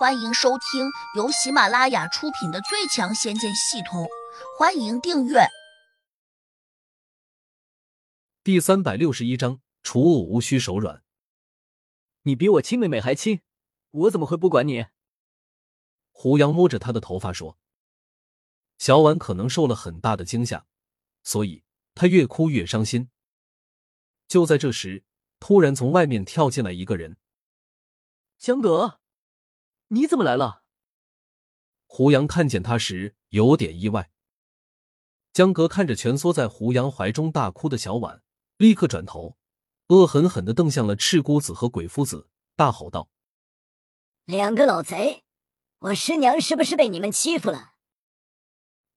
欢迎收听由喜马拉雅出品的《最强仙剑系统》，欢迎订阅。第三百六十一章：除恶无需手软。你比我亲妹妹还亲，我怎么会不管你？胡杨摸着她的头发说：“小婉可能受了很大的惊吓，所以她越哭越伤心。”就在这时，突然从外面跳进来一个人，江哥。你怎么来了？胡杨看见他时有点意外。江哥看着蜷缩在胡杨怀中大哭的小婉，立刻转头，恶狠狠的瞪向了赤姑子和鬼夫子，大吼道：“两个老贼，我师娘是不是被你们欺负了？”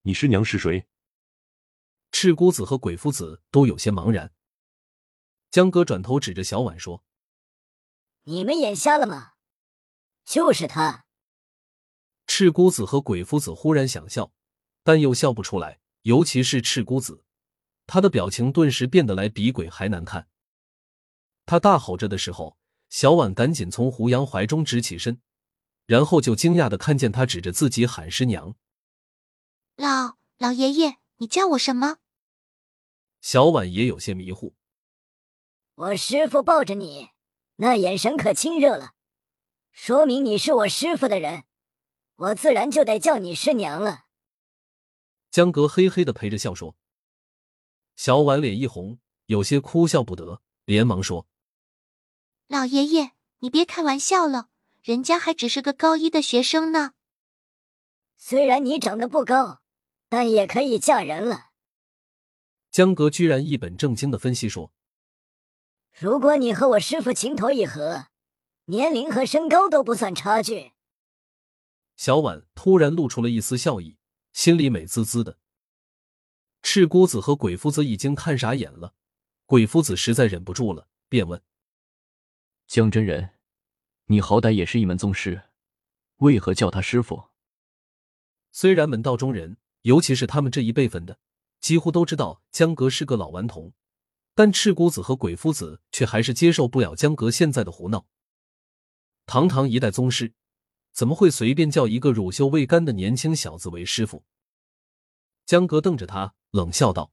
你师娘是谁？赤姑子和鬼夫子都有些茫然。江哥转头指着小婉说：“你们眼瞎了吗？”就是他，赤姑子和鬼夫子忽然想笑，但又笑不出来。尤其是赤姑子，他的表情顿时变得来比鬼还难看。他大吼着的时候，小婉赶紧从胡杨怀中直起身，然后就惊讶的看见他指着自己喊师娘：“老老爷爷，你叫我什么？”小婉也有些迷糊。我师傅抱着你，那眼神可亲热了。说明你是我师傅的人，我自然就得叫你师娘了。江格嘿嘿的陪着笑说。小婉脸一红，有些哭笑不得，连忙说：“老爷爷，你别开玩笑了，人家还只是个高一的学生呢。虽然你长得不高，但也可以嫁人了。”江格居然一本正经的分析说：“如果你和我师傅情投意合。”年龄和身高都不算差距。小婉突然露出了一丝笑意，心里美滋滋的。赤姑子和鬼夫子已经看傻眼了，鬼夫子实在忍不住了，便问：“江真人，你好歹也是一门宗师，为何叫他师傅？”虽然门道中人，尤其是他们这一辈分的，几乎都知道江阁是个老顽童，但赤姑子和鬼夫子却还是接受不了江阁现在的胡闹。堂堂一代宗师，怎么会随便叫一个乳臭未干的年轻小子为师傅？江哥瞪着他，冷笑道：“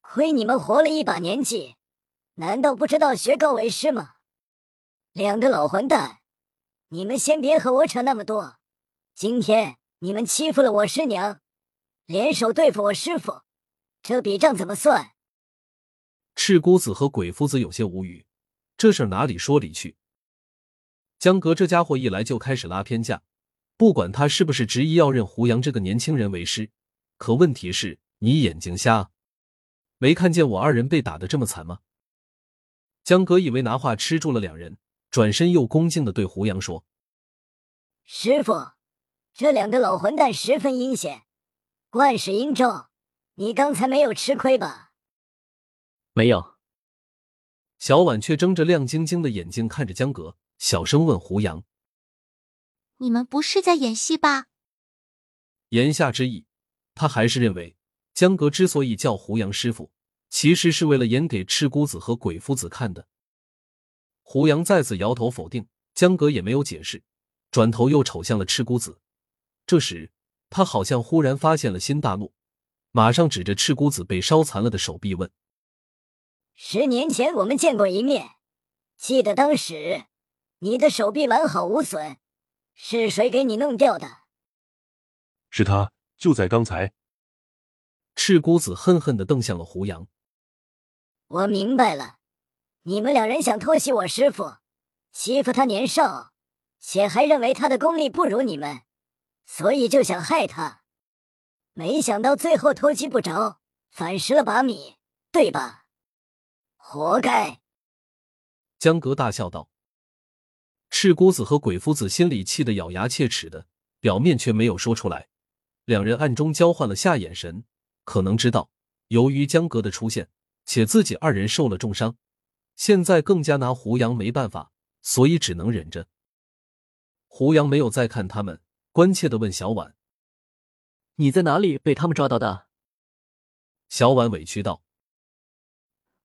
亏你们活了一把年纪，难道不知道学高为师吗？两个老混蛋，你们先别和我扯那么多。今天你们欺负了我师娘，联手对付我师傅，这笔账怎么算？”赤姑子和鬼夫子有些无语，这事哪里说理去？江格这家伙一来就开始拉偏架，不管他是不是执意要认胡杨这个年轻人为师，可问题是，你眼睛瞎，没看见我二人被打的这么惨吗？江格以为拿话吃住了两人，转身又恭敬的对胡杨说：“师傅，这两个老混蛋十分阴险，惯使阴咒，你刚才没有吃亏吧？”没有。小婉却睁着亮晶晶的眼睛看着江格。小声问胡杨：“你们不是在演戏吧？”言下之意，他还是认为江格之所以叫胡杨师傅，其实是为了演给赤姑子和鬼夫子看的。胡杨再次摇头否定，江格也没有解释，转头又瞅向了赤姑子。这时，他好像忽然发现了新大陆，马上指着赤姑子被烧残了的手臂问：“十年前我们见过一面，记得当时？”你的手臂完好无损，是谁给你弄掉的？是他，就在刚才。赤姑子恨恨的瞪向了胡杨。我明白了，你们两人想偷袭我师傅，欺负他年少，且还认为他的功力不如你们，所以就想害他。没想到最后偷鸡不着，反蚀了把米，对吧？活该！江格大笑道。赤姑子和鬼夫子心里气得咬牙切齿的，表面却没有说出来。两人暗中交换了下眼神，可能知道，由于江格的出现，且自己二人受了重伤，现在更加拿胡杨没办法，所以只能忍着。胡杨没有再看他们，关切的问小婉：“你在哪里被他们抓到的？”小婉委屈道：“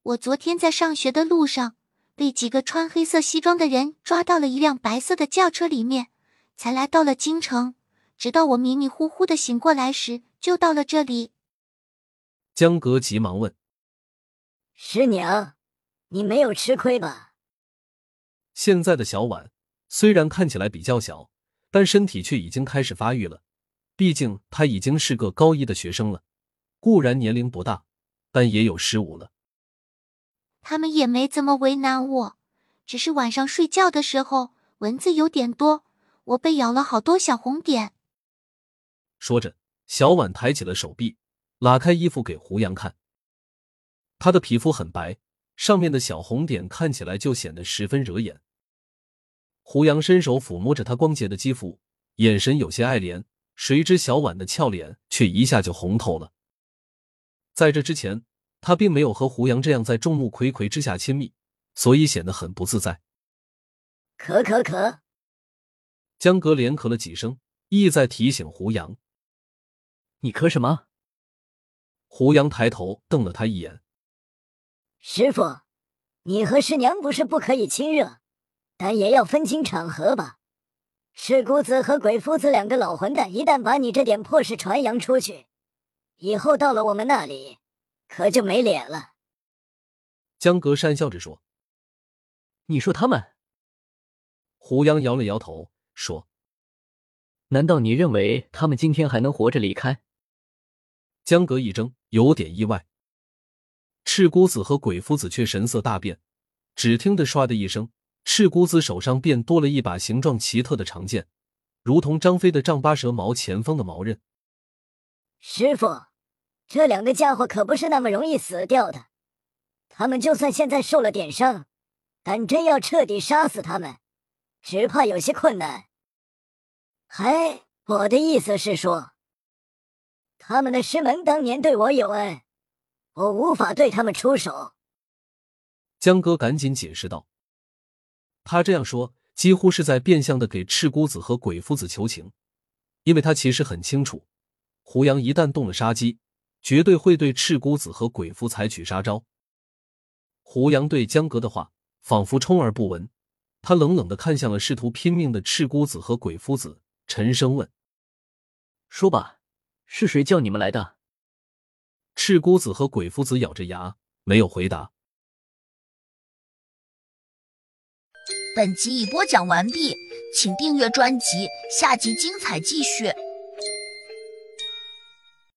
我昨天在上学的路上。”被几个穿黑色西装的人抓到了一辆白色的轿车里面，才来到了京城。直到我迷迷糊糊的醒过来时，就到了这里。江格急忙问：“师娘，你没有吃亏吧？”现在的小婉虽然看起来比较小，但身体却已经开始发育了。毕竟她已经是个高一的学生了，固然年龄不大，但也有十五了。他们也没怎么为难我，只是晚上睡觉的时候蚊子有点多，我被咬了好多小红点。说着，小婉抬起了手臂，拉开衣服给胡杨看。她的皮肤很白，上面的小红点看起来就显得十分惹眼。胡杨伸手抚摸着她光洁的肌肤，眼神有些爱怜。谁知小婉的俏脸却一下就红透了。在这之前。他并没有和胡杨这样在众目睽睽之下亲密，所以显得很不自在。咳咳咳，江格连咳了几声，意在提醒胡杨：“你咳什么？”胡杨抬头瞪了他一眼：“师傅，你和师娘不是不可以亲热，但也要分清场合吧？是姑子和鬼夫子两个老混蛋，一旦把你这点破事传扬出去，以后到了我们那里……”可就没脸了。江格讪笑着说：“你说他们？”胡杨摇了摇头说：“难道你认为他们今天还能活着离开？”江格一怔，有点意外。赤姑子和鬼夫子却神色大变，只听得唰的一声，赤姑子手上便多了一把形状奇特的长剑，如同张飞的丈八蛇矛前锋的矛刃。师傅。这两个家伙可不是那么容易死掉的，他们就算现在受了点伤，但真要彻底杀死他们，只怕有些困难。嗨，我的意思是说，他们的师门当年对我有恩，我无法对他们出手。江哥赶紧解释道：“他这样说，几乎是在变相的给赤姑子和鬼夫子求情，因为他其实很清楚，胡杨一旦动了杀机。”绝对会对赤姑子和鬼夫采取杀招。胡杨对江格的话仿佛充耳不闻，他冷冷的看向了试图拼命的赤姑子和鬼夫子，沉声问：“说吧，是谁叫你们来的？”赤姑子和鬼夫子咬着牙没有回答。本集已播讲完毕，请订阅专辑，下集精彩继续。